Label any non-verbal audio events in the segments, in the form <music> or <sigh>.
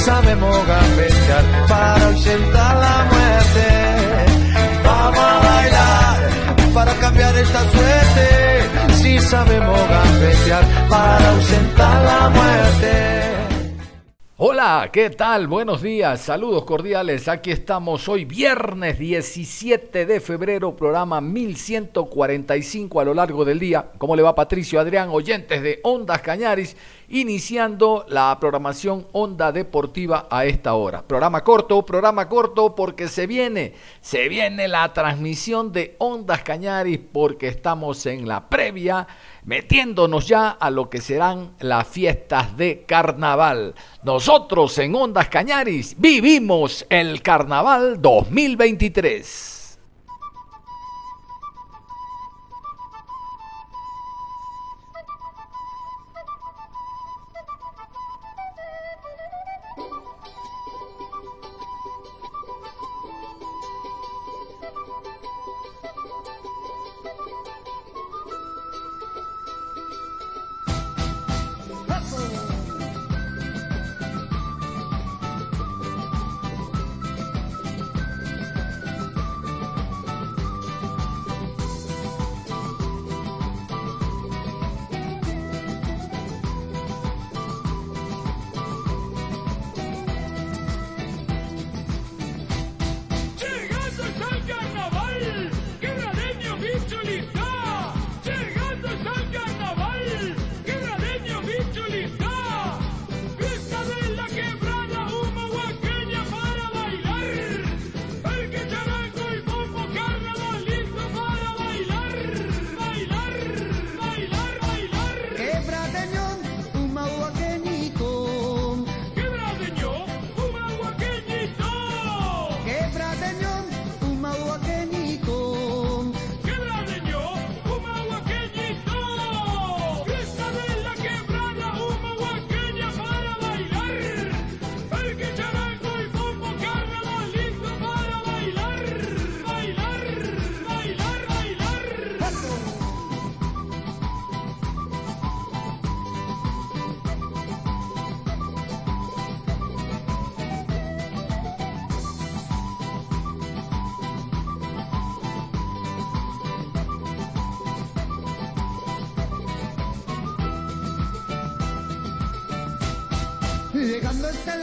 Sabemos gambetear para ausentar la muerte. Vamos a bailar para cambiar esta suerte. Si sabemos gambetear para ausentar la muerte. Hola, ¿qué tal? Buenos días, saludos cordiales. Aquí estamos hoy viernes 17 de febrero, programa 1145 a lo largo del día. ¿Cómo le va Patricio Adrián, oyentes de Ondas Cañaris? Iniciando la programación Onda Deportiva a esta hora. Programa corto, programa corto porque se viene, se viene la transmisión de Ondas Cañaris porque estamos en la previa metiéndonos ya a lo que serán las fiestas de carnaval. Nosotros en Ondas Cañaris vivimos el carnaval 2023.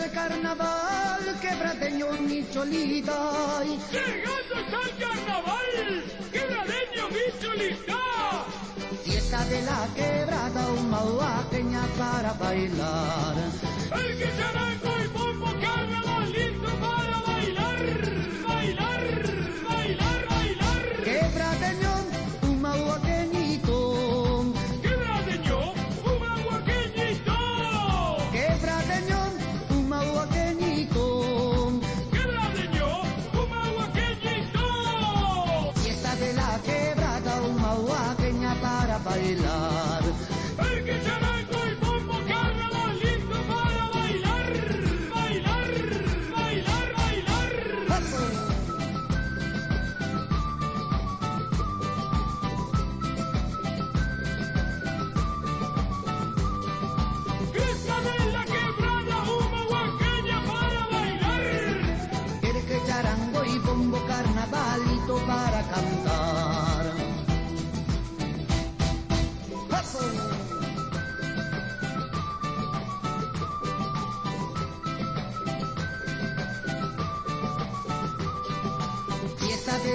El carnaval, quebradeño mi cholita. Llegando está el carnaval, quebradeño mi cholita. Fiesta de la quebrada, un mauaqueña para bailar.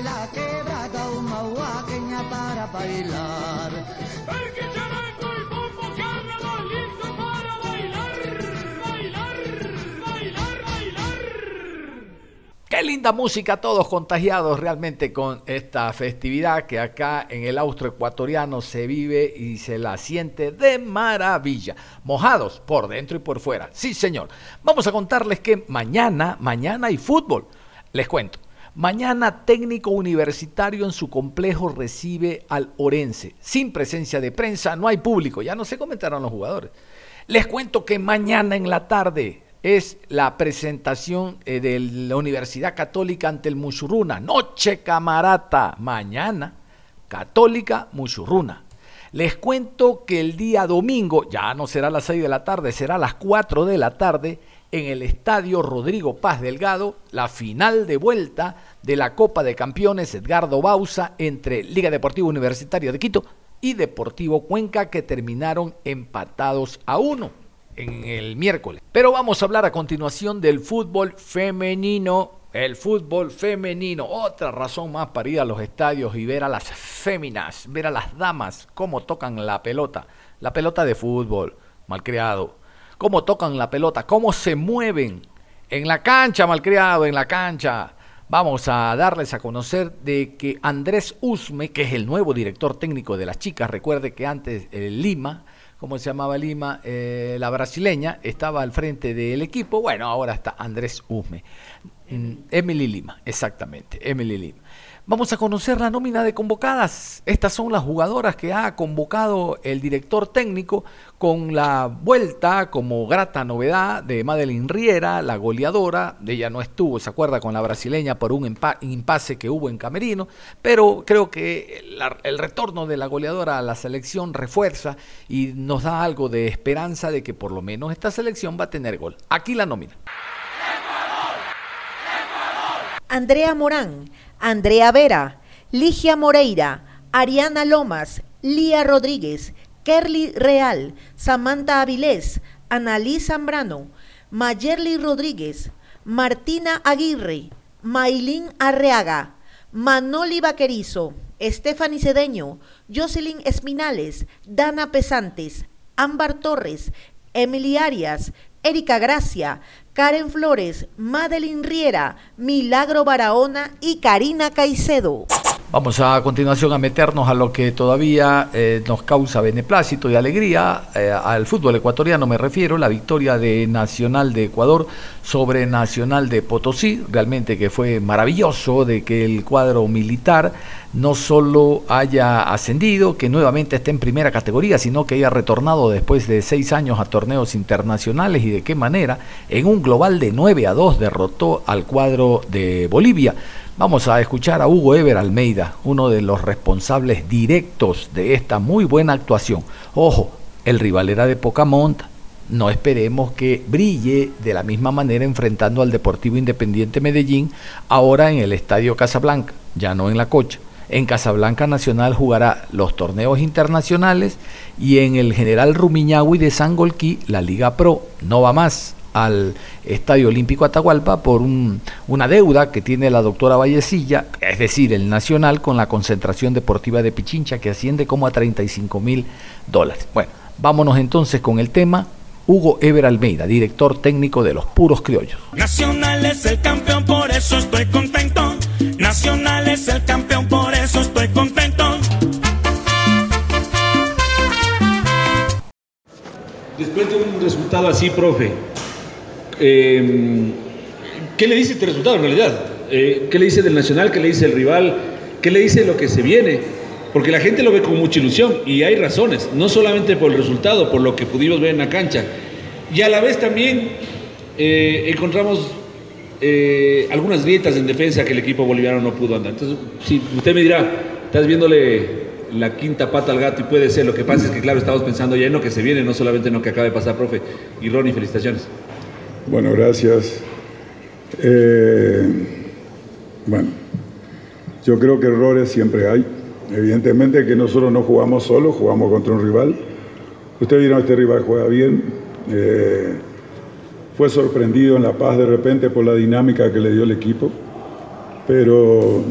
La quebrada una huaqueña para bailar. El que y bombo lindo para bailar, bailar, bailar, bailar. Qué Qué linda música, todos contagiados realmente con esta festividad que acá en el austro ecuatoriano se vive y se la siente de maravilla. Mojados por dentro y por fuera. Sí, señor. Vamos a contarles que mañana, mañana hay fútbol. Les cuento. Mañana técnico universitario en su complejo recibe al Orense. Sin presencia de prensa, no hay público. Ya no se comentaron los jugadores. Les cuento que mañana en la tarde es la presentación eh, de la Universidad Católica ante el Muchurruna. Noche camarata, mañana, Católica Muchurruna. Les cuento que el día domingo, ya no será a las 6 de la tarde, será a las 4 de la tarde, en el Estadio Rodrigo Paz Delgado, la final de vuelta de la Copa de Campeones Edgardo Bausa entre Liga Deportiva Universitaria de Quito y Deportivo Cuenca que terminaron empatados a uno en el miércoles. Pero vamos a hablar a continuación del fútbol femenino. El fútbol femenino, otra razón más para ir a los estadios y ver a las féminas, ver a las damas cómo tocan la pelota, la pelota de fútbol, malcriado, cómo tocan la pelota, cómo se mueven en la cancha, malcriado, en la cancha. Vamos a darles a conocer de que Andrés Usme, que es el nuevo director técnico de las chicas, recuerde que antes eh, Lima ¿cómo se llamaba Lima? Eh, la brasileña, estaba al frente del equipo. Bueno, ahora está Andrés Usme. Mm, Emily Lima, exactamente, Emily Lima. Vamos a conocer la nómina de convocadas. Estas son las jugadoras que ha convocado el director técnico con la vuelta como grata novedad de Madeline Riera, la goleadora. Ella no estuvo, se acuerda, con la brasileña por un impasse que hubo en Camerino, pero creo que el retorno de la goleadora a la selección refuerza y nos da algo de esperanza de que por lo menos esta selección va a tener gol. Aquí la nómina. Andrea Morán Andrea Vera, Ligia Moreira, Ariana Lomas, Lía Rodríguez, Kerly Real, Samantha Avilés, Analí Zambrano, Mayerly Rodríguez, Martina Aguirre, Mailín Arreaga, Manoli Vaquerizo, Stephanie Cedeño, Jocelyn Espinales, Dana Pesantes, Ámbar Torres, Emily Arias, Erika Gracia, Karen Flores, Madeline Riera, Milagro Barahona y Karina Caicedo. Vamos a continuación a meternos a lo que todavía eh, nos causa beneplácito y alegría, eh, al fútbol ecuatoriano me refiero, la victoria de Nacional de Ecuador sobre Nacional de Potosí, realmente que fue maravilloso de que el cuadro militar no solo haya ascendido, que nuevamente esté en primera categoría, sino que haya retornado después de seis años a torneos internacionales y de qué manera en un global de 9 a 2 derrotó al cuadro de Bolivia. Vamos a escuchar a Hugo Ever Almeida, uno de los responsables directos de esta muy buena actuación. Ojo, el rival era de poca monta. No esperemos que brille de la misma manera enfrentando al Deportivo Independiente Medellín, ahora en el Estadio Casablanca, ya no en la cocha. En Casablanca Nacional jugará los torneos internacionales y en el General Rumiñahui de Sangolquí la Liga Pro. No va más al Estadio Olímpico Atahualpa por una deuda que tiene la doctora Vallecilla, es decir, el Nacional, con la concentración deportiva de Pichincha, que asciende como a 35 mil dólares. Bueno, vámonos entonces con el tema. Hugo Ever Almeida, director técnico de los Puros Criollos. Nacional es el campeón, por eso estoy contento. Nacional es el campeón, por eso estoy contento. Después de un resultado así, profe, eh, ¿qué le dice este resultado en realidad? Eh, ¿Qué le dice del Nacional? ¿Qué le dice el rival? ¿Qué le dice lo que se viene? Porque la gente lo ve con mucha ilusión y hay razones, no solamente por el resultado, por lo que pudimos ver en la cancha. Y a la vez también eh, encontramos eh, algunas grietas en defensa que el equipo boliviano no pudo andar. Entonces, si usted me dirá, estás viéndole la quinta pata al gato y puede ser, lo que pasa es que claro, estamos pensando ya en lo que se viene, no solamente en lo que acaba de pasar, profe. Y Ronnie, felicitaciones. Bueno, gracias. Eh, bueno, yo creo que errores siempre hay. Evidentemente que nosotros no jugamos solos, jugamos contra un rival. Usted vieron, este rival juega bien. Eh, fue sorprendido en La Paz de repente por la dinámica que le dio el equipo. Pero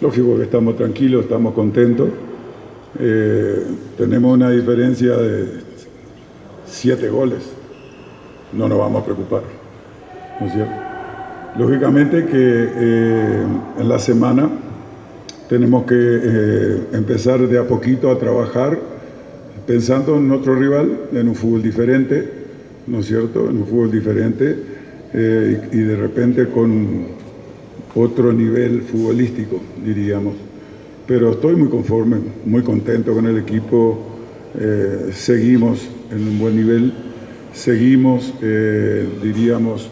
lógico que estamos tranquilos, estamos contentos. Eh, tenemos una diferencia de siete goles. No nos vamos a preocupar. ¿No es cierto? Lógicamente que eh, en la semana tenemos que eh, empezar de a poquito a trabajar pensando en otro rival, en un fútbol diferente, ¿no es cierto? En un fútbol diferente eh, y de repente con otro nivel futbolístico, diríamos. Pero estoy muy conforme, muy contento con el equipo, seguimos en un buen nivel, seguimos, eh, diríamos,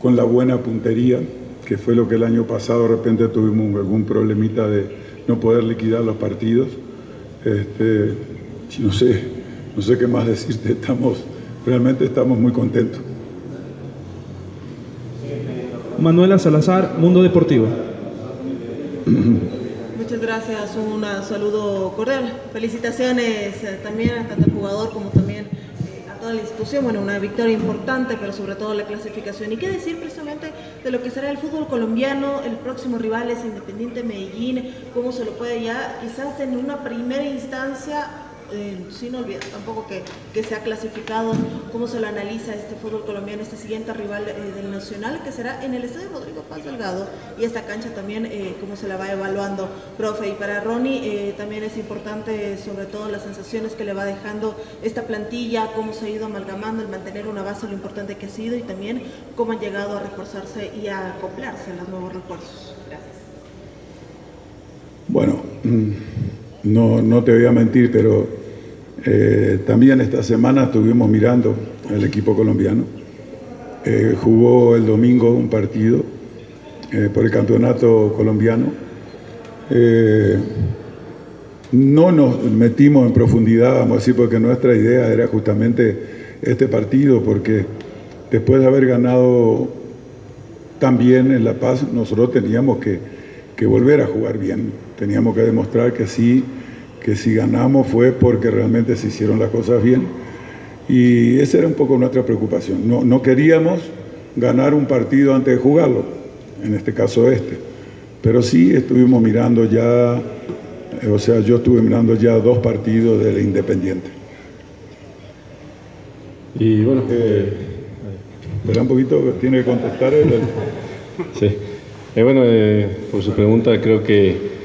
con la buena puntería, que fue lo que el año pasado de repente tuvimos algún problemita de no poder liquidar los partidos. Este, no sé, no sé qué más decirte, estamos, realmente estamos muy contentos. Manuela Salazar, Mundo Deportivo. Muchas gracias, un saludo cordial. Felicitaciones eh, también a tanto al jugador como también la institución. Bueno, una victoria importante, pero sobre todo la clasificación. ¿Y qué decir precisamente de lo que será el fútbol colombiano? El próximo rival es Independiente Medellín. ¿Cómo se lo puede ya, quizás en una primera instancia, eh, sin olvidar tampoco que, que se ha clasificado, cómo se lo analiza este fútbol colombiano, este siguiente rival eh, del Nacional, que será en el Estadio Rodrigo Paz Delgado, y esta cancha también, eh, cómo se la va evaluando, profe. Y para Ronnie eh, también es importante, sobre todo, las sensaciones que le va dejando esta plantilla, cómo se ha ido amalgamando, el mantener una base, lo importante que ha sido, y también cómo han llegado a reforzarse y a acoplarse a los nuevos refuerzos. Gracias. Bueno, mm, no, no te voy a mentir, pero eh, también esta semana estuvimos mirando el equipo colombiano. Eh, jugó el domingo un partido eh, por el campeonato colombiano. No nos metimos en profundidad, vamos a decir, porque nuestra idea era justamente este partido, porque después de haber ganado también en La Paz, nosotros teníamos que volver a jugar bien. Teníamos que demostrar que sí, que si ganamos fue porque realmente se hicieron las cosas bien. Y esa era un poco nuestra preocupación. No, no queríamos ganar un partido antes de jugarlo, en este caso este. Pero sí estuvimos mirando ya, eh, o sea, yo estuve mirando ya dos partidos del Independiente. Y bueno, eh, Espera un poquito, tiene que contestar él. <laughs> sí. Eh, bueno, eh, por su pregunta, creo que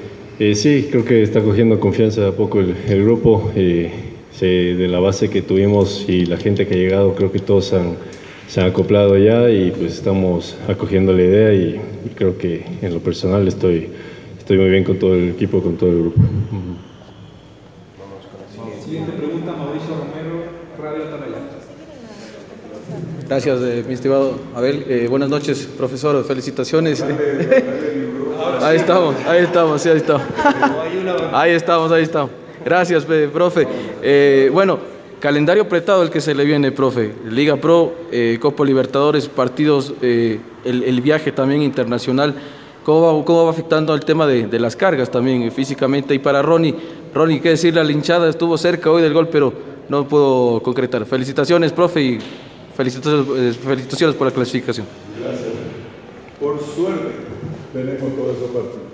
eh, sí, creo que está cogiendo confianza de a poco el, el grupo. eh, se- de la base que tuvimos y la gente que ha llegado, creo que todos han- se han acoplado ya y pues estamos acogiendo la idea y, y creo que en lo personal estoy, estoy muy bien con todo el equipo, con todo el grupo. Siguiente pregunta, Mauricio Romero, Radio Atalaya. Gracias, eh, mi estimado Abel. Eh, buenas noches, profesor. Felicitaciones. Ahí estamos, ahí estamos, sí, ahí estamos. Ahí estamos, ahí estamos. Gracias, profe. Eh, bueno, calendario apretado el que se le viene, profe. Liga Pro, eh, Copa Libertadores, partidos, eh, el, el viaje también internacional. ¿Cómo va, afectando al tema de, las cargas también físicamente? Y para Ronnie, Ronnie, qué decirle, la hinchada estuvo cerca hoy del gol, pero no pudo concretar. Felicitaciones, profe, y felicitaciones por la clasificación. Tenemos todos esos partidos.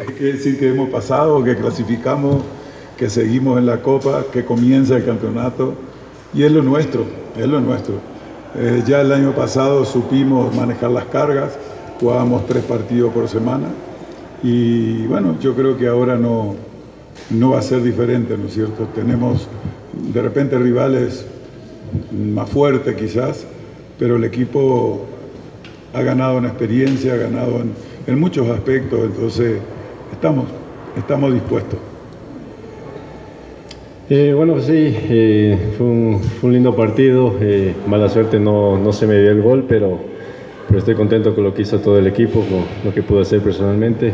Hay que decir que hemos pasado, que clasificamos, que seguimos en la Copa, que comienza el campeonato y es lo nuestro, es lo nuestro. Eh, ya el año pasado supimos manejar las cargas, jugábamos tres partidos por semana y bueno, yo creo que ahora no, no va a ser diferente, ¿no es cierto? Tenemos de repente rivales más fuertes quizás, pero el equipo ha ganado en experiencia, ha ganado en, en muchos aspectos, entonces estamos, estamos dispuestos. Eh, bueno, pues sí, eh, fue, un, fue un lindo partido. eh, mala suerte no, no se me dio el gol, pero, pero estoy contento con lo que hizo todo el equipo, con lo que pude hacer personalmente.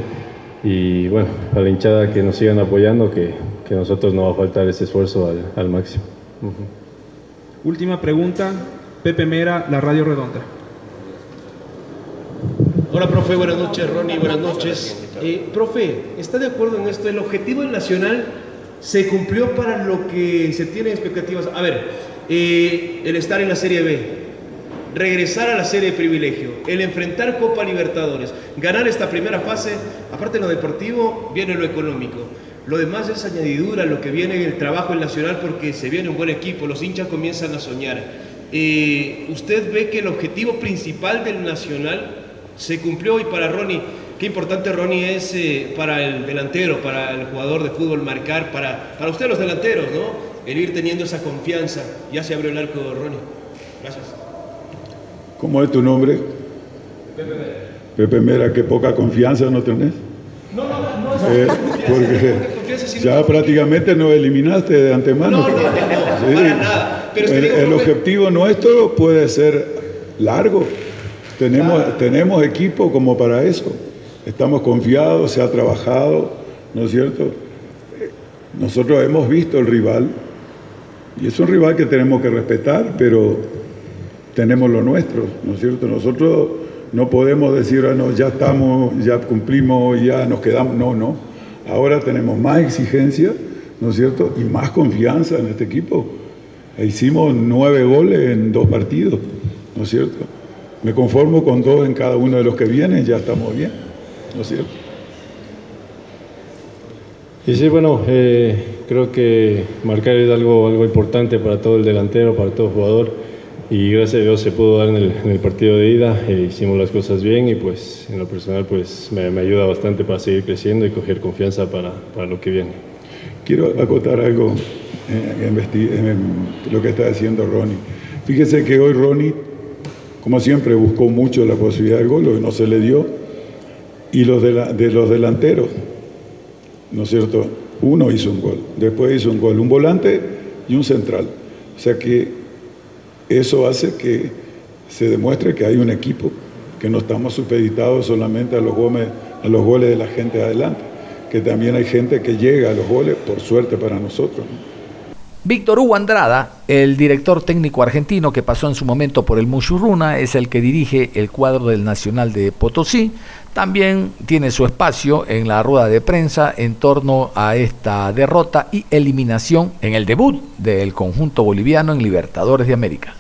Y bueno, a la hinchada que nos sigan apoyando, que, que a nosotros no va a faltar ese esfuerzo al, al máximo. Última pregunta, Pepe Mera, La Radio Redonda. Hola, profe, buenas noches. Ronnie, buenas noches. Eh, profe, ¿está de acuerdo en esto? El objetivo Nacional se cumplió para lo que se tiene expectativas. A ver, eh, el estar en la Serie B, regresar a la Serie de Privilegio, el enfrentar Copa Libertadores, ganar esta primera fase, aparte de lo deportivo, viene lo económico. Lo demás es añadidura, lo que viene en el trabajo del Nacional porque se viene un buen equipo, los hinchas comienzan a soñar. Eh, ¿Usted ve que el objetivo principal del Nacional se cumplió y para Ronnie, qué importante Ronnie es eh, para el delantero, para el jugador de fútbol marcar, para, para usted los delanteros, ¿no? El ir teniendo esa confianza. Ya se abrió el arco, Ronnie. Gracias. ¿Cómo es tu nombre? Pepe Mera. Pepe Mera, qué poca confianza no tenés. No, no, no. Eh, porque ya prácticamente nos eliminaste de antemano. No, no, no, no, para nada. Pero el, digo, el profe- objetivo nuestro puede ser largo. Tenemos, tenemos equipo como para eso. Estamos confiados, se ha trabajado, ¿no es cierto? Nosotros hemos visto el rival y es un rival que tenemos que respetar, pero tenemos lo nuestro, ¿no es cierto? Nosotros no podemos decir, ah, no, ya estamos, ya cumplimos, ya nos quedamos. No, no. Ahora tenemos más exigencia, ¿no es cierto? Y más confianza en este equipo. E hicimos nueve goles en dos partidos, ¿no es cierto? Me conformo con dos en cada uno de los que vienen, ya estamos bien, ¿no es cierto? Y sí, bueno, eh, creo que marcar es algo, algo importante para todo el delantero, para todo jugador. Y gracias a Dios se pudo dar en el, en el partido de ida, eh, hicimos las cosas bien y pues en lo personal pues me, me ayuda bastante para seguir creciendo y coger confianza para, para lo que viene. Quiero acotar algo en, en lo que está diciendo Ronnie. Fíjese que hoy Ronnie, como siempre, buscó mucho la posibilidad del gol, hoy no se le dio. Y los de, los delanteros, ¿no es cierto? Uno hizo un gol, después hizo un gol, un volante y un central. O sea que eso hace que se demuestre que hay un equipo, que no estamos supeditados solamente a los, goles, a los goles de la gente de adelante, que también hay gente que llega a los goles, por suerte para nosotros. ¿no? Víctor Hugo Andrada, el director técnico argentino que pasó en su momento por el Mushurruna, es el que dirige el cuadro del Nacional de Potosí. También tiene su espacio en la rueda de prensa en torno a esta derrota y eliminación en el debut del conjunto boliviano en Libertadores de América.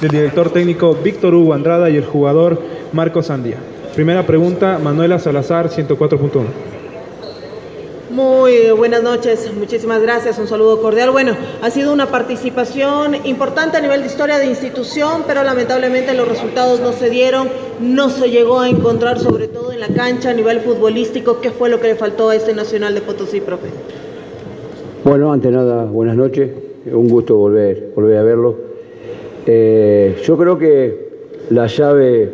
del director técnico Víctor Hugo Andrada y el jugador Marcos Andía. Primera pregunta, Manuela Salazar, 104.1. Muy buenas noches, muchísimas gracias, un saludo cordial. Bueno, ha sido una participación importante a nivel de historia de institución, pero lamentablemente los resultados no se dieron, no se llegó a encontrar, sobre todo en la cancha a nivel futbolístico. ¿Qué fue lo que le faltó a este Nacional de Potosí, profe? Bueno, ante nada, buenas noches. Un gusto volver, volver a verlo. Eh, yo creo que la llave,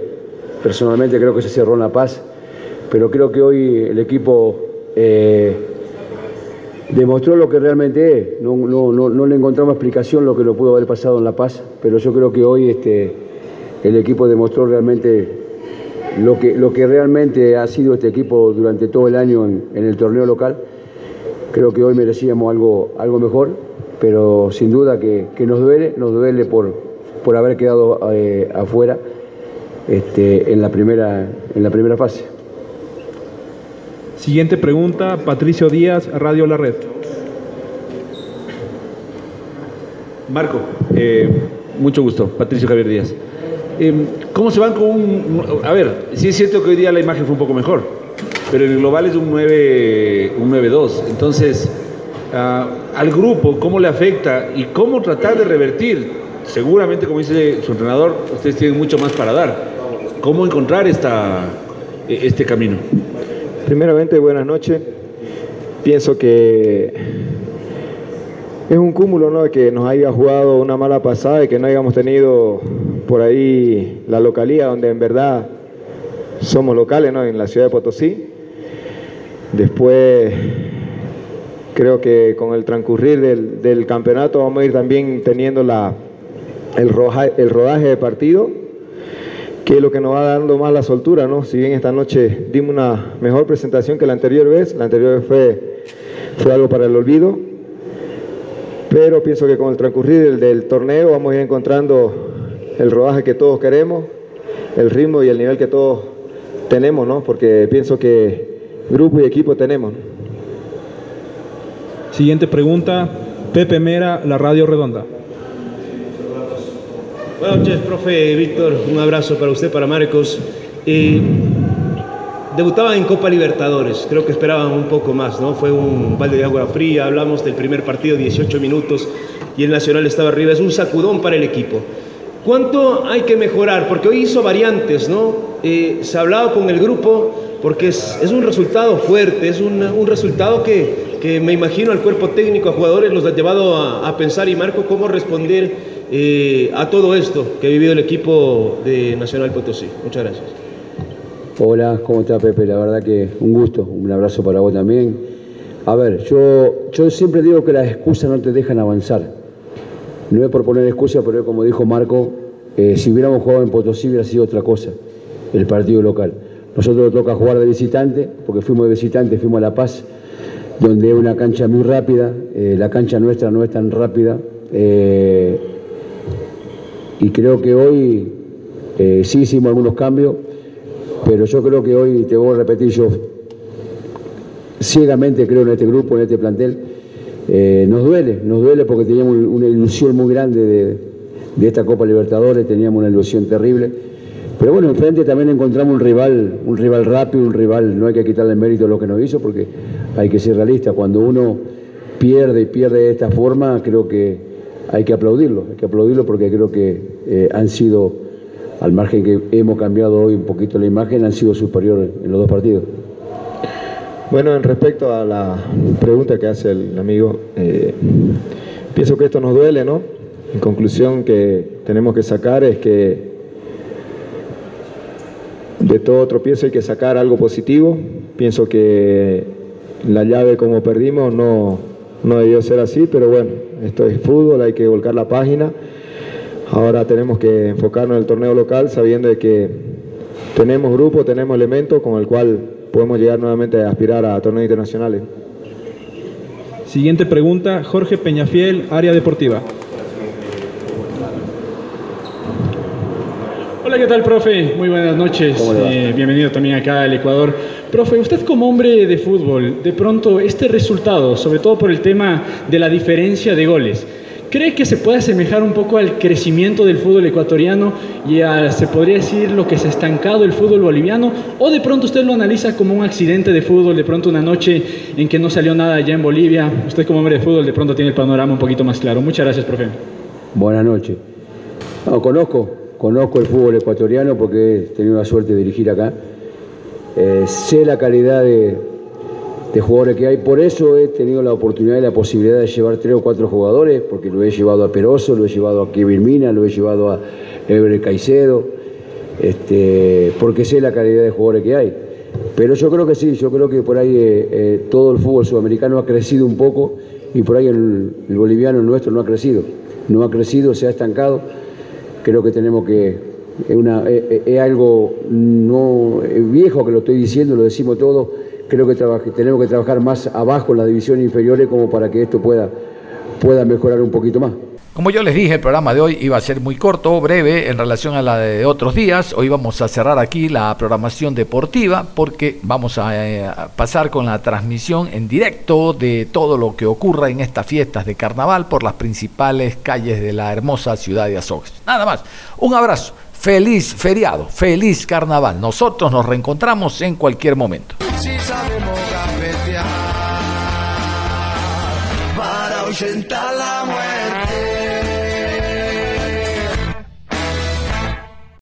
personalmente creo que se cerró en La Paz, pero creo que hoy el equipo eh, demostró lo que realmente es. No, no, no, no le encontramos explicación lo que lo pudo haber pasado en La Paz, pero yo creo que hoy este, el equipo demostró realmente lo que, lo que realmente ha sido este equipo durante todo el año en- el torneo local. Creo que hoy merecíamos algo, algo mejor, pero sin duda que, que nos duele, nos duele por, por haber quedado eh, afuera este, en, la primera, en la primera fase. Siguiente pregunta, Patricio Díaz, Radio La Red. Marco, eh, mucho gusto. Patricio Javier Díaz. Eh, ¿Cómo se van con un... A ver, sí es cierto que hoy día la imagen fue un poco mejor, pero el global es un 9 un 9-2. Entonces, ah, al grupo, ¿cómo le afecta y cómo tratar de revertir? Seguramente, como dice su entrenador, ustedes tienen mucho más para dar. ¿Cómo encontrar esta, este camino? Primeramente, buenas noches. Pienso que es un cúmulo, ¿no? Que nos haya jugado una mala pasada y que no hayamos tenido por ahí la localía donde en verdad somos locales, ¿no? En la ciudad de Potosí. Después, creo que con el transcurrir del, del campeonato vamos a ir también teniendo la, el, roja- el rodaje de partido que lo que nos va dando más la soltura, ¿no? Si bien esta noche dimos una mejor presentación que la anterior vez, la anterior vez fue, fue algo para el olvido, pero pienso que con el transcurrir del, del torneo vamos a ir encontrando el rodaje que todos queremos, el ritmo y el nivel que todos tenemos, ¿no? Porque pienso que grupo y equipo tenemos. Siguiente pregunta, Pepe Mera, La Radio Redonda. Buenas noches, profe Víctor. Un abrazo para usted, para Marcos. Eh, debutaba en Copa Libertadores. Creo que esperaban un poco más, ¿no? Fue un balde de agua fría. Hablamos del primer partido, 18 minutos, y el Nacional estaba arriba. Es un sacudón para el equipo. ¿Cuánto hay que mejorar? Porque hoy hizo variantes, ¿no? eh, se ha hablado con el grupo, porque es, un resultado fuerte, es un, resultado que, que, me imagino al cuerpo técnico, a jugadores, los ha llevado a, a pensar, y Marco, cómo responder eh, a todo esto que ha vivido el equipo de Nacional Potosí. Muchas gracias. Hola, ¿cómo está Pepe? La verdad que un gusto, un abrazo para vos también. A ver, yo, yo siempre digo que las excusas no te dejan avanzar. No es por poner excusas, pero como dijo Marco, eh, si hubiéramos jugado en Potosí hubiera sido otra cosa, el partido local. Nosotros nos toca jugar de visitante, porque fuimos de visitante, fuimos a La Paz, donde es una cancha muy rápida, eh, la cancha nuestra no es tan rápida, eh, y creo que hoy eh, sí hicimos algunos cambios, pero yo creo que hoy, te voy a repetir, yo ciegamente creo en este grupo, en este plantel, eh, nos duele, nos duele porque teníamos una ilusión muy grande de, de, esta Copa Libertadores, teníamos una ilusión terrible. Pero bueno, enfrente también encontramos un rival, un rival rápido, un rival, no hay que quitarle el mérito a lo que nos hizo porque hay que ser realista. Cuando uno pierde y pierde de esta forma, creo que hay que aplaudirlo, hay que aplaudirlo porque creo que eh, han sido, al margen que hemos cambiado hoy un poquito la imagen, han sido superiores en los dos partidos. Bueno, en respecto a la pregunta que hace el amigo, eh, pienso que esto nos duele, ¿no? En conclusión que tenemos que sacar es que de todo tropiezo hay que sacar algo positivo. Pienso que la llave como perdimos no, no debió ser así, pero bueno, esto es fútbol, hay que volcar la página. Ahora tenemos que enfocarnos en el torneo local sabiendo de que tenemos grupo, tenemos elementos con el cual podemos llegar nuevamente a aspirar a torneos internacionales. Siguiente pregunta, Jorge Peñafiel, área deportiva. Hola, ¿qué tal, profe? Muy buenas noches. Eh, bienvenido también acá al Ecuador. Profe, usted como hombre de fútbol, de pronto este resultado, sobre todo por el tema de la diferencia de goles, ¿cree que se puede asemejar un poco al crecimiento del fútbol ecuatoriano y a, se podría decir, lo que se ha estancado el fútbol boliviano? ¿O de pronto usted lo analiza como un accidente de fútbol, de pronto una noche en que no salió nada allá en Bolivia? Usted como hombre de fútbol de pronto tiene el panorama un poquito más claro. Muchas gracias, profe. Buenas noches. No, conozco, conozco el fútbol ecuatoriano porque he tenido la suerte de dirigir acá. Eh, sé la calidad de, jugadores que hay, por eso he tenido la oportunidad y la posibilidad de llevar tres o cuatro jugadores, porque lo he llevado a Peroso, lo he llevado a Kevin Mina, lo he llevado a Ebre Caicedo, este, porque sé la calidad de jugadores que hay. Pero yo creo que sí, yo creo que por ahí eh, eh, todo el fútbol sudamericano ha crecido un poco y por ahí el, el boliviano nuestro no ha crecido, no ha crecido, se ha estancado. Creo que tenemos que, es, algo viejo que lo estoy diciendo, lo decimos todo, creo que tenemos que trabajar más abajo en las divisiones inferiores como para que esto pueda, pueda mejorar un poquito más. Como yo les dije, el programa de hoy iba a ser muy corto, breve, en relación a la de otros días. Hoy vamos a cerrar aquí la programación deportiva porque vamos a, eh, pasar con la transmisión en directo de todo lo que ocurra en estas fiestas de carnaval por las principales calles de la hermosa ciudad de Azogues. Nada más, un abrazo, feliz feriado, feliz carnaval. Nosotros nos reencontramos en cualquier momento.